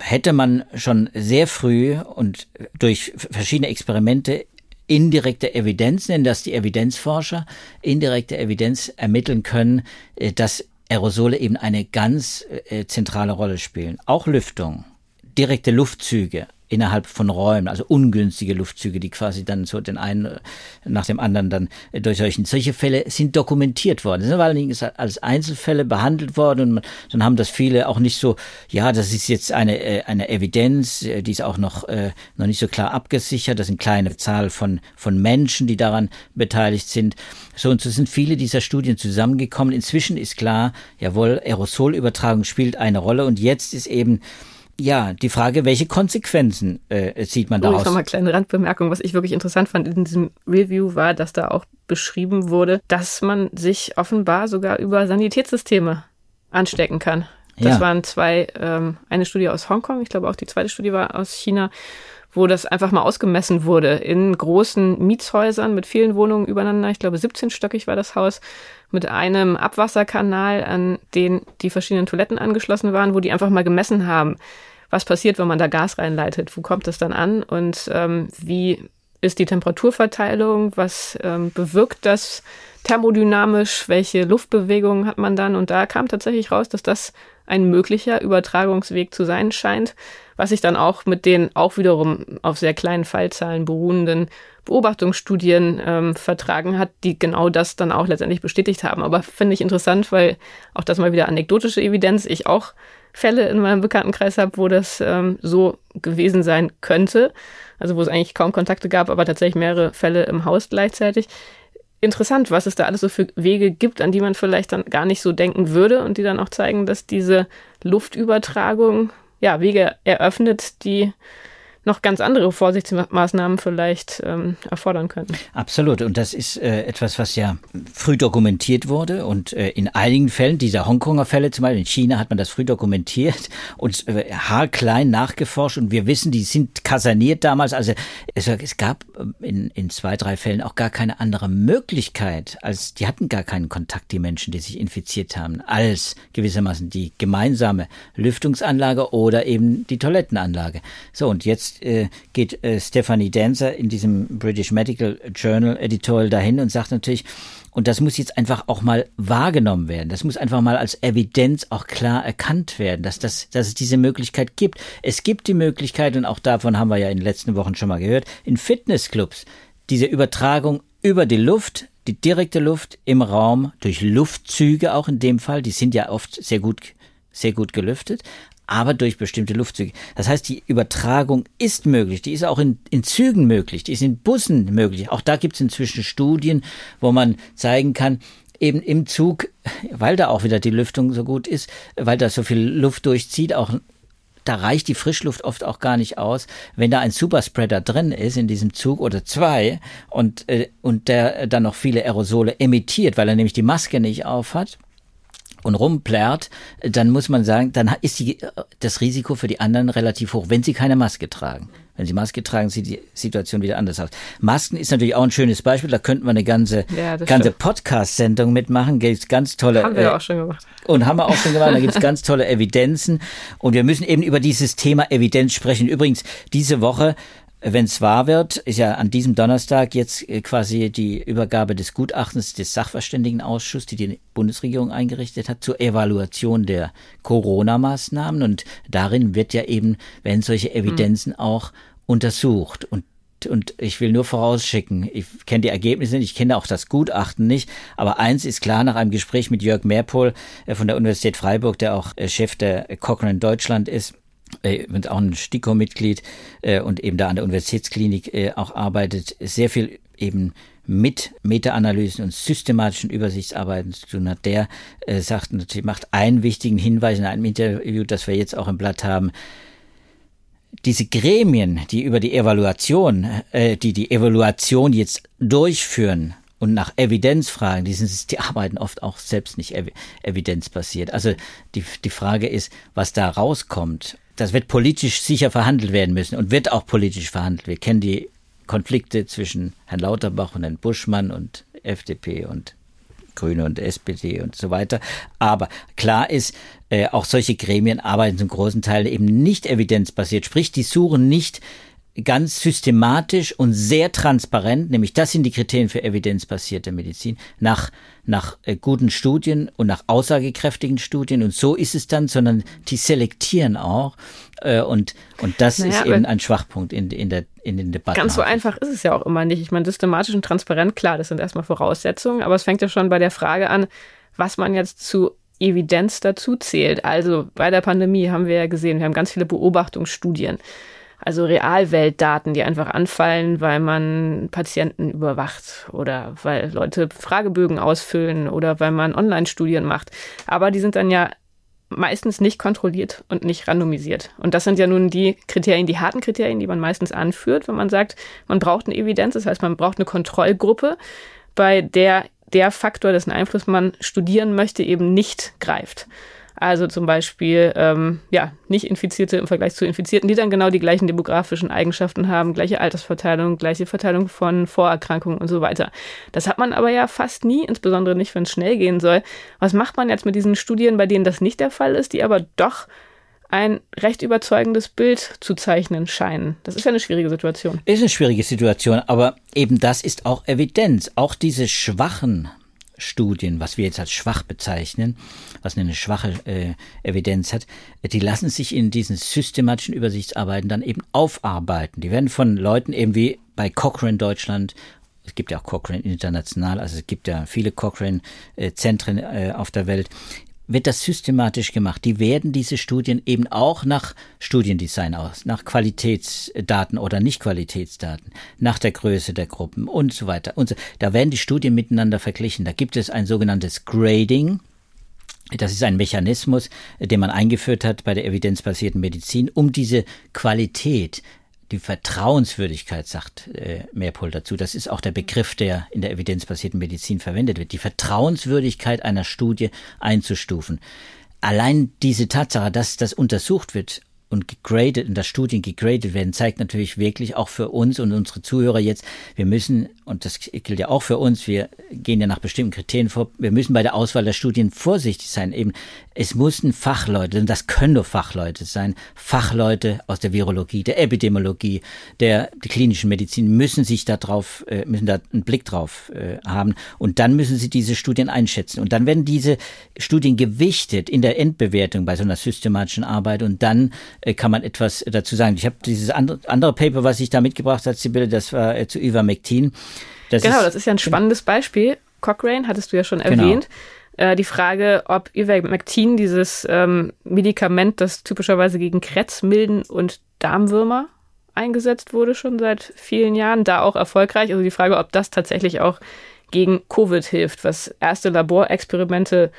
hätte man schon sehr früh und durch verschiedene Experimente indirekte Evidenz, nennen das die Evidenzforscher, indirekte Evidenz ermitteln können, äh, dass Aerosole eben eine ganz äh, zentrale Rolle spielen. Auch Lüftung, direkte Luftzüge, innerhalb von Räumen, also ungünstige Luftzüge, die quasi dann so den einen äh, nach dem anderen dann äh, durch solchen. Solche Fälle sind dokumentiert worden. Das sind allerdings als Einzelfälle behandelt worden und dann haben das viele auch nicht so, ja, das ist jetzt eine, äh, eine Evidenz, die ist auch noch, noch nicht so klar abgesichert. Das sind kleine Zahl von, von Menschen, die daran beteiligt sind. So und so sind viele dieser Studien zusammengekommen. Inzwischen ist klar, jawohl, Aerosolübertragung spielt eine Rolle und jetzt ist eben ja, die Frage, welche Konsequenzen äh, zieht man daraus? Oh, mal kleine Randbemerkung. Was ich wirklich interessant fand in diesem Review war, dass da auch beschrieben wurde, dass man sich offenbar sogar über Sanitätssysteme anstecken kann. Das ja. waren zwei, ähm, eine Studie aus Hongkong, ich glaube auch die zweite Studie war aus China, wo das einfach mal ausgemessen wurde in großen Mietshäusern mit vielen Wohnungen übereinander. Ich glaube 17-stöckig war das Haus mit einem Abwasserkanal, an den die verschiedenen Toiletten angeschlossen waren, wo die einfach mal gemessen haben, was passiert, wenn man da Gas reinleitet, wo kommt das dann an? Und ähm, wie ist die Temperaturverteilung, was ähm, bewirkt das thermodynamisch, welche Luftbewegungen hat man dann? Und da kam tatsächlich raus, dass das ein möglicher Übertragungsweg zu sein scheint, was sich dann auch mit den auch wiederum auf sehr kleinen Fallzahlen beruhenden Beobachtungsstudien ähm, vertragen hat, die genau das dann auch letztendlich bestätigt haben. Aber finde ich interessant, weil auch das mal wieder anekdotische Evidenz, ich auch Fälle in meinem Bekanntenkreis habe, wo das ähm, so gewesen sein könnte. Also wo es eigentlich kaum Kontakte gab, aber tatsächlich mehrere Fälle im Haus gleichzeitig. Interessant, was es da alles so für Wege gibt, an die man vielleicht dann gar nicht so denken würde und die dann auch zeigen, dass diese Luftübertragung ja Wege eröffnet, die noch ganz andere Vorsichtsmaßnahmen vielleicht ähm, erfordern könnten. Absolut. Und das ist äh, etwas, was ja früh dokumentiert wurde. Und äh, in einigen Fällen, dieser Hongkonger Fälle zum Beispiel, in China hat man das früh dokumentiert und äh, haarklein nachgeforscht. Und wir wissen, die sind kaserniert damals. Also es, es gab äh, in, in zwei, drei Fällen auch gar keine andere Möglichkeit, als die hatten gar keinen Kontakt, die Menschen, die sich infiziert haben, als gewissermaßen die gemeinsame Lüftungsanlage oder eben die Toilettenanlage. So, und jetzt äh, geht äh, Stephanie Dancer in diesem British Medical Journal Editorial dahin und sagt natürlich, und das muss jetzt einfach auch mal wahrgenommen werden. Das muss einfach mal als Evidenz auch klar erkannt werden, dass, das, dass es diese Möglichkeit gibt. Es gibt die Möglichkeit, und auch davon haben wir ja in den letzten Wochen schon mal gehört, in Fitnessclubs diese Übertragung über die Luft, die direkte Luft im Raum, durch Luftzüge auch in dem Fall, die sind ja oft sehr gut sehr gut gelüftet, aber durch bestimmte Luftzüge. Das heißt, die Übertragung ist möglich, die ist auch in, in Zügen möglich, die ist in Bussen möglich. Auch da gibt es inzwischen Studien, wo man zeigen kann, eben im Zug, weil da auch wieder die Lüftung so gut ist, weil da so viel Luft durchzieht, auch da reicht die Frischluft oft auch gar nicht aus, wenn da ein Superspreader drin ist in diesem Zug oder zwei und, äh, und der dann noch viele Aerosole emittiert, weil er nämlich die Maske nicht auf hat und rumplärt, dann muss man sagen, dann ist die, das Risiko für die anderen relativ hoch, wenn sie keine Maske tragen. Wenn sie Maske tragen, sieht die Situation wieder anders aus. Masken ist natürlich auch ein schönes Beispiel. Da könnten wir eine ganze, ja, ganze Podcast-Sendung mitmachen. Gibt's ganz tolle. Haben wir äh, auch schon gemacht. Und haben wir auch schon gemacht. Da gibt's ganz tolle Evidenzen. Und wir müssen eben über dieses Thema Evidenz sprechen. Übrigens, diese Woche wenn es wahr wird, ist ja an diesem Donnerstag jetzt äh, quasi die Übergabe des Gutachtens des Sachverständigenausschusses, die die Bundesregierung eingerichtet hat, zur Evaluation der Corona-Maßnahmen. Und darin wird ja eben, wenn solche Evidenzen mhm. auch untersucht. Und und ich will nur vorausschicken, ich kenne die Ergebnisse nicht, ich kenne auch das Gutachten nicht, aber eins ist klar nach einem Gespräch mit Jörg Mehrpohl äh, von der Universität Freiburg, der auch äh, Chef der Cochrane Deutschland ist, äh, auch ein STIKO-Mitglied äh, und eben da an der Universitätsklinik äh, auch arbeitet, sehr viel eben mit Meta-Analysen und systematischen Übersichtsarbeiten zu tun hat. Der äh, sagt natürlich, macht einen wichtigen Hinweis in einem Interview, das wir jetzt auch im Blatt haben. Diese Gremien, die über die Evaluation, äh, die die Evaluation jetzt durchführen, und nach Evidenz fragen, die, sind, die arbeiten oft auch selbst nicht ev evidenzbasiert. Also die, die Frage ist, was da rauskommt das wird politisch sicher verhandelt werden müssen und wird auch politisch verhandelt. Wir kennen die Konflikte zwischen Herrn Lauterbach und Herrn Buschmann und FDP und Grüne und SPD und so weiter. Aber klar ist, äh, auch solche Gremien arbeiten zum großen Teil eben nicht evidenzbasiert. Sprich, die suchen nicht ganz systematisch und sehr transparent, nämlich das sind die Kriterien für evidenzbasierte Medizin, nach, nach äh, guten Studien und nach aussagekräftigen Studien. Und so ist es dann, sondern die selektieren auch. Äh, und, und das naja, ist eben ein Schwachpunkt in, in, der, in den Debatten. Ganz so einfach ist es ja auch immer nicht. Ich meine, systematisch und transparent, klar, das sind erstmal Voraussetzungen, aber es fängt ja schon bei der Frage an, was man jetzt zu Evidenz dazu zählt. Also bei der Pandemie haben wir ja gesehen, wir haben ganz viele Beobachtungsstudien also Realweltdaten, die einfach anfallen, weil man Patienten überwacht oder weil Leute Fragebögen ausfüllen oder weil man Online-Studien macht. Aber die sind dann ja meistens nicht kontrolliert und nicht randomisiert. Und das sind ja nun die Kriterien, die harten Kriterien, die man meistens anführt, wenn man sagt, man braucht eine Evidenz, das heißt, man braucht eine Kontrollgruppe, bei der der Faktor, dessen Einfluss man studieren möchte, eben nicht greift. Also zum Beispiel ähm, ja, nicht Infizierte im Vergleich zu Infizierten, die dann genau die gleichen demografischen Eigenschaften haben, gleiche Altersverteilung, gleiche Verteilung von Vorerkrankungen und so weiter. Das hat man aber ja fast nie, insbesondere nicht, wenn es schnell gehen soll. Was macht man jetzt mit diesen Studien, bei denen das nicht der Fall ist, die aber doch ein recht überzeugendes Bild zu zeichnen scheinen. Das ist ja eine schwierige Situation. Ist eine schwierige Situation, aber eben das ist auch Evidenz. Auch diese schwachen Studien, was wir jetzt als schwach bezeichnen, was eine schwache äh, Evidenz hat, die lassen sich in diesen systematischen Übersichtsarbeiten dann eben aufarbeiten. Die werden von Leuten eben wie bei Cochrane Deutschland es gibt ja auch Cochrane international, also es gibt ja viele Cochrane-Zentren äh, auf der Welt wird das systematisch gemacht. Die werden diese Studien eben auch nach Studiendesign aus, nach Qualitätsdaten oder Nicht-Qualitätsdaten, nach der Größe der Gruppen und so weiter. Und so. Da werden die Studien miteinander verglichen. Da gibt es ein sogenanntes Grading. Das ist ein Mechanismus, den man eingeführt hat bei der evidenzbasierten Medizin, um diese Qualität die Vertrauenswürdigkeit, sagt äh, Meerpohl dazu. Das ist auch der Begriff, der in der evidenzbasierten Medizin verwendet wird. Die Vertrauenswürdigkeit einer Studie einzustufen. Allein diese Tatsache, dass das untersucht wird und gegradet, in der Studien gegradet werden, zeigt natürlich wirklich auch für uns und unsere Zuhörer jetzt, wir müssen, und das gilt ja auch für uns, wir gehen ja nach bestimmten Kriterien vor, wir müssen bei der Auswahl der Studien vorsichtig sein. Eben, es mussten Fachleute, denn das können nur Fachleute sein, Fachleute aus der Virologie, der Epidemiologie, der, der klinischen Medizin müssen sich da drauf, äh, müssen da einen Blick drauf äh, haben. Und dann müssen sie diese Studien einschätzen. Und dann werden diese Studien gewichtet in der Endbewertung bei so einer systematischen Arbeit und dann äh, kann man etwas dazu sagen. Ich habe dieses andere, Paper, was ich da mitgebracht habe, Sibylle, das war zu Ivermectin. Das genau, ist, das ist ja ein spannendes Beispiel. Cochrane hattest du ja schon genau. erwähnt. Genau. Äh, die Frage, ob Ivermectin, dieses ähm, Medikament, das typischerweise gegen Krebs, Milden und Darmwürmer eingesetzt wurde, schon seit vielen Jahren, da auch erfolgreich. Also die Frage, ob das tatsächlich auch gegen Covid hilft, was erste Laborexperimente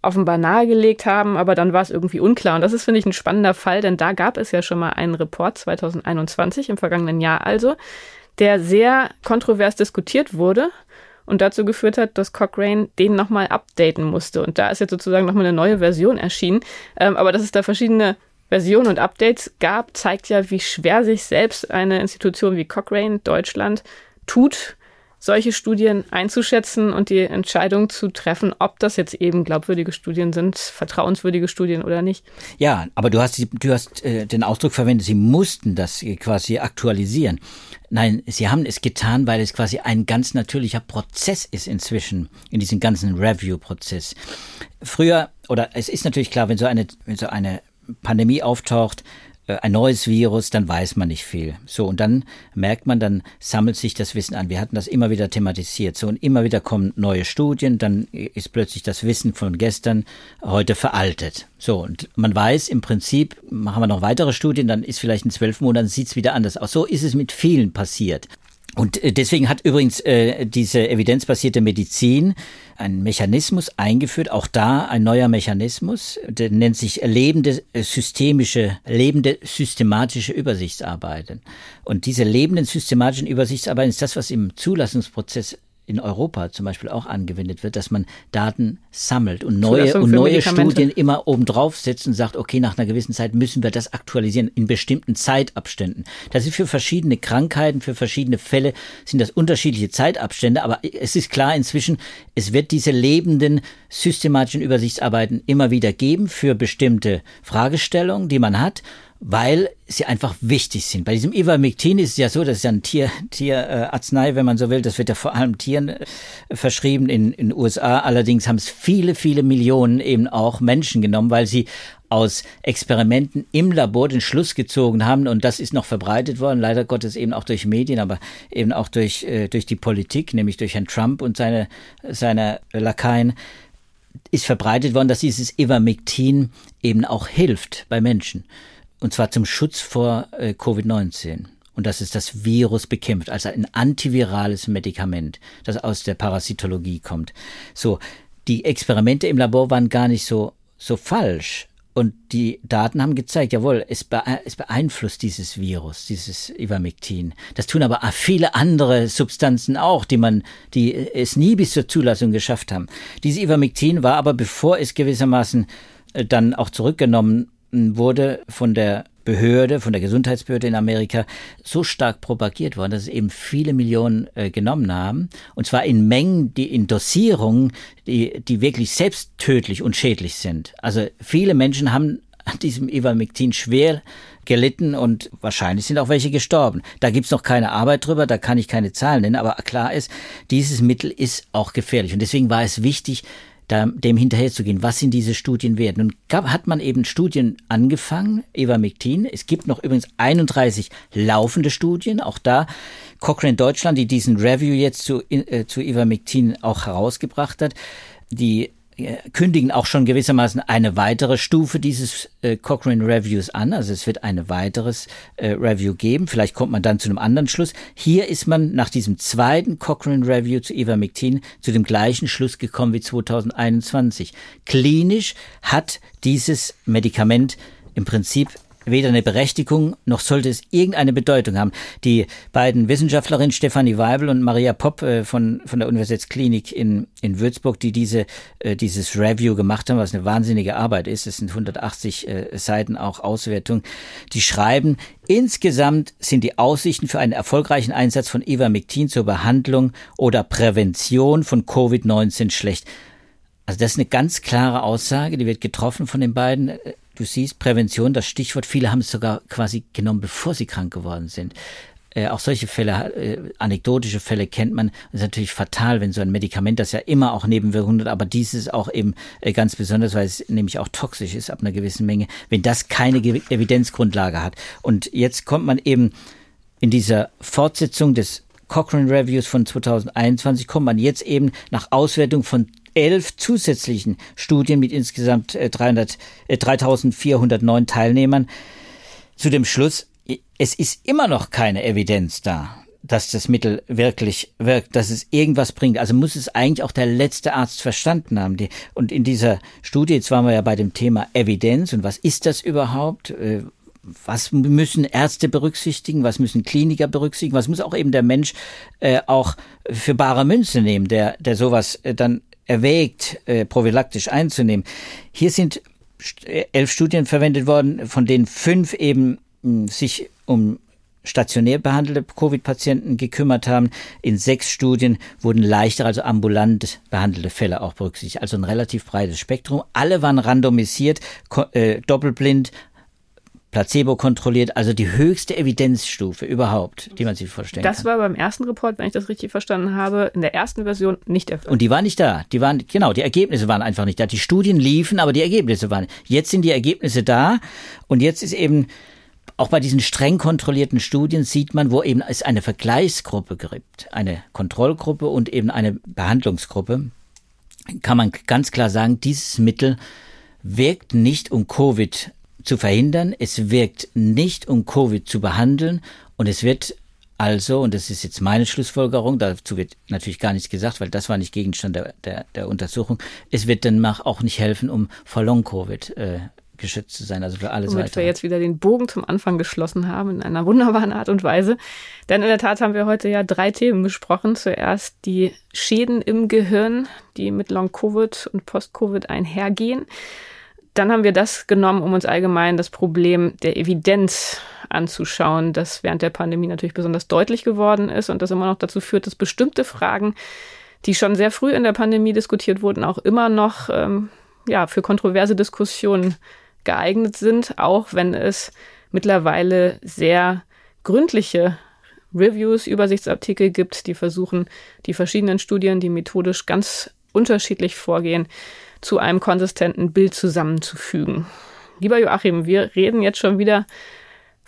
offenbar nahegelegt haben, aber dann war es irgendwie unklar. Und das ist, finde ich, ein spannender Fall, denn da gab es ja schon mal einen Report 2021, im vergangenen Jahr also, der sehr kontrovers diskutiert wurde und dazu geführt hat, dass Cochrane den nochmal updaten musste. Und da ist jetzt sozusagen nochmal eine neue Version erschienen. Ähm, aber dass es da verschiedene Versionen und Updates gab, zeigt ja, wie schwer sich selbst eine Institution wie Cochrane Deutschland tut, solche Studien einzuschätzen und die Entscheidung zu treffen, ob das jetzt eben glaubwürdige Studien sind, vertrauenswürdige Studien oder nicht. Ja, aber du hast, du hast äh, den Ausdruck verwendet, sie mussten das quasi aktualisieren. Nein, sie haben es getan, weil es quasi ein ganz natürlicher Prozess ist inzwischen, in diesem ganzen Review-Prozess. Früher, oder es ist natürlich klar, wenn so eine, wenn so eine Pandemie auftaucht, ein neues Virus, dann weiß man nicht viel. So, und dann merkt man, dann sammelt sich das Wissen an. Wir hatten das immer wieder thematisiert. So, und immer wieder kommen neue Studien, dann ist plötzlich das Wissen von gestern heute veraltet. So, und man weiß im Prinzip, machen wir noch weitere Studien, dann ist vielleicht in zwölf Monaten sieht's wieder anders aus. So ist es mit vielen passiert. Und äh, deswegen hat übrigens äh, diese evidenzbasierte Medizin einen Mechanismus eingeführt, auch da ein neuer Mechanismus, der nennt sich lebende äh, systemische, lebende systematische Übersichtsarbeiten. Und diese lebenden systematischen Übersichtsarbeiten ist das, was im Zulassungsprozess in Europa zum Beispiel auch angewendet wird, dass man Daten sammelt und neue und neue Studien immer obendrauf setzt und sagt, okay, nach einer gewissen Zeit müssen wir das aktualisieren in bestimmten Zeitabständen. Das ist für verschiedene Krankheiten, für verschiedene Fälle sind das unterschiedliche Zeitabstände, aber es ist klar inzwischen, es wird diese lebenden systematischen Übersichtsarbeiten immer wieder geben für bestimmte Fragestellungen, die man hat weil sie einfach wichtig sind. Bei diesem Ivermectin ist es ja so, das ist ja ein Tier, Tierarznei, äh, wenn man so will. Das wird ja vor allem Tieren äh, verschrieben in den USA. Allerdings haben es viele, viele Millionen eben auch Menschen genommen, weil sie aus Experimenten im Labor den Schluss gezogen haben und das ist noch verbreitet worden, leider Gottes eben auch durch Medien, aber eben auch durch, äh, durch die Politik, nämlich durch Herrn Trump und seine, seine Lakaien, ist verbreitet worden, dass dieses Ivermectin eben auch hilft bei Menschen. Und zwar zum Schutz vor äh, Covid-19. Und dass es das Virus bekämpft, also ein antivirales Medikament, das aus der Parasitologie kommt. So, die Experimente im Labor waren gar nicht so, so falsch. Und die Daten haben gezeigt, jawohl, es, es beeinflusst dieses Virus, dieses Ivermectin. Das tun aber viele andere Substanzen auch, die man, die es nie bis zur Zulassung geschafft haben. Dieses Ivermectin war aber, bevor es gewissermaßen äh, dann auch zurückgenommen wurde von der Behörde, von der Gesundheitsbehörde in Amerika so stark propagiert worden, dass es eben viele Millionen äh, genommen haben. Und zwar in Mengen, die in Dosierungen, die, die wirklich selbst tödlich und schädlich sind. Also viele Menschen haben an diesem Ivermectin schwer gelitten und wahrscheinlich sind auch welche gestorben. Da gibt's noch keine Arbeit drüber, da kann ich keine Zahlen nennen, aber klar ist, dieses Mittel ist auch gefährlich. Und deswegen war es wichtig, da, dem hinterherzugehen. Was sind diese Studien wert? Nun gab, hat man eben Studien angefangen, Ivermectin. Es gibt noch übrigens 31 laufende Studien. Auch da Cochrane Deutschland, die diesen Review jetzt zu, äh, zu Ivermectin auch herausgebracht hat. Die kündigen auch schon gewissermaßen eine weitere Stufe dieses äh, Cochrane Reviews an. Also es wird ein weiteres äh, Review geben. Vielleicht kommt man dann zu einem anderen Schluss. Hier ist man nach diesem zweiten Cochrane Review zu Ivermectin zu dem gleichen Schluss gekommen wie 2021. Klinisch hat dieses Medikament im Prinzip weder eine Berechtigung noch sollte es irgendeine Bedeutung haben. Die beiden Wissenschaftlerinnen Stefanie Weibel und Maria Popp äh, von, von der Universitätsklinik in, in Würzburg, die diese, äh, dieses Review gemacht haben, was eine wahnsinnige Arbeit ist, es sind 180 äh, Seiten auch Auswertung, die schreiben, insgesamt sind die Aussichten für einen erfolgreichen Einsatz von Ivermectin zur Behandlung oder Prävention von Covid-19 schlecht. Also das ist eine ganz klare Aussage, die wird getroffen von den beiden. Du siehst, Prävention, das Stichwort, viele haben es sogar quasi genommen, bevor sie krank geworden sind. Äh, auch solche Fälle, äh, anekdotische Fälle kennt man. Das ist natürlich fatal, wenn so ein Medikament, das ja immer auch Nebenwirkungen hat, aber dieses auch eben äh, ganz besonders, weil es nämlich auch toxisch ist ab einer gewissen Menge, wenn das keine Evidenzgrundlage hat. Und jetzt kommt man eben in dieser Fortsetzung des Cochrane Reviews von 2021 kommt man jetzt eben nach Auswertung von elf zusätzlichen Studien mit insgesamt 300, äh, 3409 äh, Teilnehmern zu dem Schluss, es ist immer noch keine Evidenz da, dass das Mittel wirklich wirkt, dass es irgendwas bringt. Also muss es eigentlich auch der letzte Arzt verstanden haben. und in dieser Studie, jetzt waren wir ja bei dem Thema Evidenz und was ist das überhaupt? Äh, was müssen Ärzte berücksichtigen, was müssen Kliniker berücksichtigen, was muss auch eben der Mensch äh, auch für bare Münze nehmen, der, der sowas dann erwägt, äh, prophylaktisch einzunehmen. Hier sind äh, elf Studien verwendet worden, von denen fünf eben mh, hm, sich um stationär behandelte Covid-Patienten gekümmert haben. In sechs Studien wurden leichtere, also ambulant behandelte Fälle auch berücksichtigt. Also ein relativ breites Spektrum. Alle waren randomisiert, äh, doppelblind, placebo kontrolliert, also die höchste Evidenzstufe überhaupt, die man sich vorstellen das kann. Das war beim ersten Report, wenn ich das richtig verstanden habe, in der ersten Version nicht der Fall. Und die waren nicht da. Die waren, genau, die Ergebnisse waren einfach nicht da. Die Studien liefen, aber die Ergebnisse waren. Jetzt sind die Ergebnisse da und jetzt ist eben auch bei diesen streng kontrollierten Studien sieht man, wo eben es eine Vergleichsgruppe gibt, eine Kontrollgruppe und eben eine Behandlungsgruppe, kann man ganz klar sagen, dieses Mittel wirkt nicht um Covid zu verhindern, es wirkt nicht, um Covid zu behandeln und es wird also, und das ist jetzt meine Schlussfolgerung, dazu wird natürlich gar nichts gesagt, weil das war nicht Gegenstand der, der, der Untersuchung, es wird dann auch nicht helfen, um vor Long-Covid äh, geschützt zu sein, also für alle Womit wir jetzt wieder den Bogen zum Anfang geschlossen haben, in einer wunderbaren Art und Weise. Denn in der Tat haben wir heute ja drei Themen besprochen. Zuerst die Schäden im Gehirn, die mit Long-Covid und Post-Covid einhergehen. Dann haben wir das genommen, um uns allgemein das Problem der Evidenz anzuschauen, das während der Pandemie natürlich besonders deutlich geworden ist und das immer noch dazu führt, dass bestimmte Fragen, die schon sehr früh in der Pandemie diskutiert wurden, auch immer noch ähm, ja, für kontroverse Diskussionen geeignet sind, auch wenn es mittlerweile sehr gründliche Reviews, Übersichtsartikel gibt, die versuchen, die verschiedenen Studien, die methodisch ganz unterschiedlich vorgehen, zu einem konsistenten Bild zusammenzufügen. Lieber Joachim, wir reden jetzt schon wieder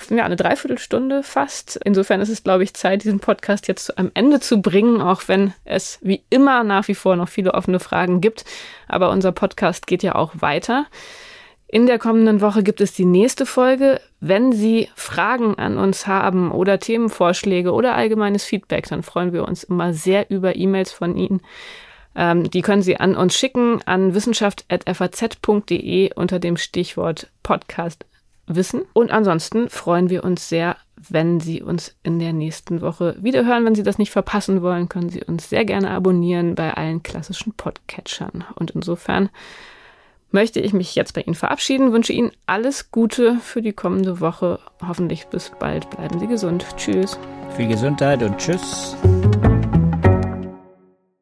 ja, eine Dreiviertelstunde fast. Insofern ist es, glaube ich, Zeit, diesen Podcast jetzt einem Ende zu bringen, auch wenn es wie immer nach wie vor noch viele offene Fragen gibt. Aber unser Podcast geht ja auch weiter. In der kommenden Woche gibt es die nächste Folge. Wenn Sie Fragen an uns haben oder Themenvorschläge oder allgemeines Feedback, dann freuen wir uns immer sehr über E-Mails von Ihnen. Ähm, die können Sie an uns schicken an wissenschaft.faz.de unter dem Stichwort Podcast Wissen. Und ansonsten freuen wir uns sehr, wenn Sie uns in der nächsten Woche wiederhören. Wenn Sie das nicht verpassen wollen, können Sie uns sehr gerne abonnieren bei allen klassischen Podcatchern. Und insofern möchte ich mich jetzt bei Ihnen verabschieden, wünsche Ihnen alles Gute für die kommende Woche. Hoffentlich bis bald. Bleiben Sie gesund. Tschüss. Viel Gesundheit und tschüss.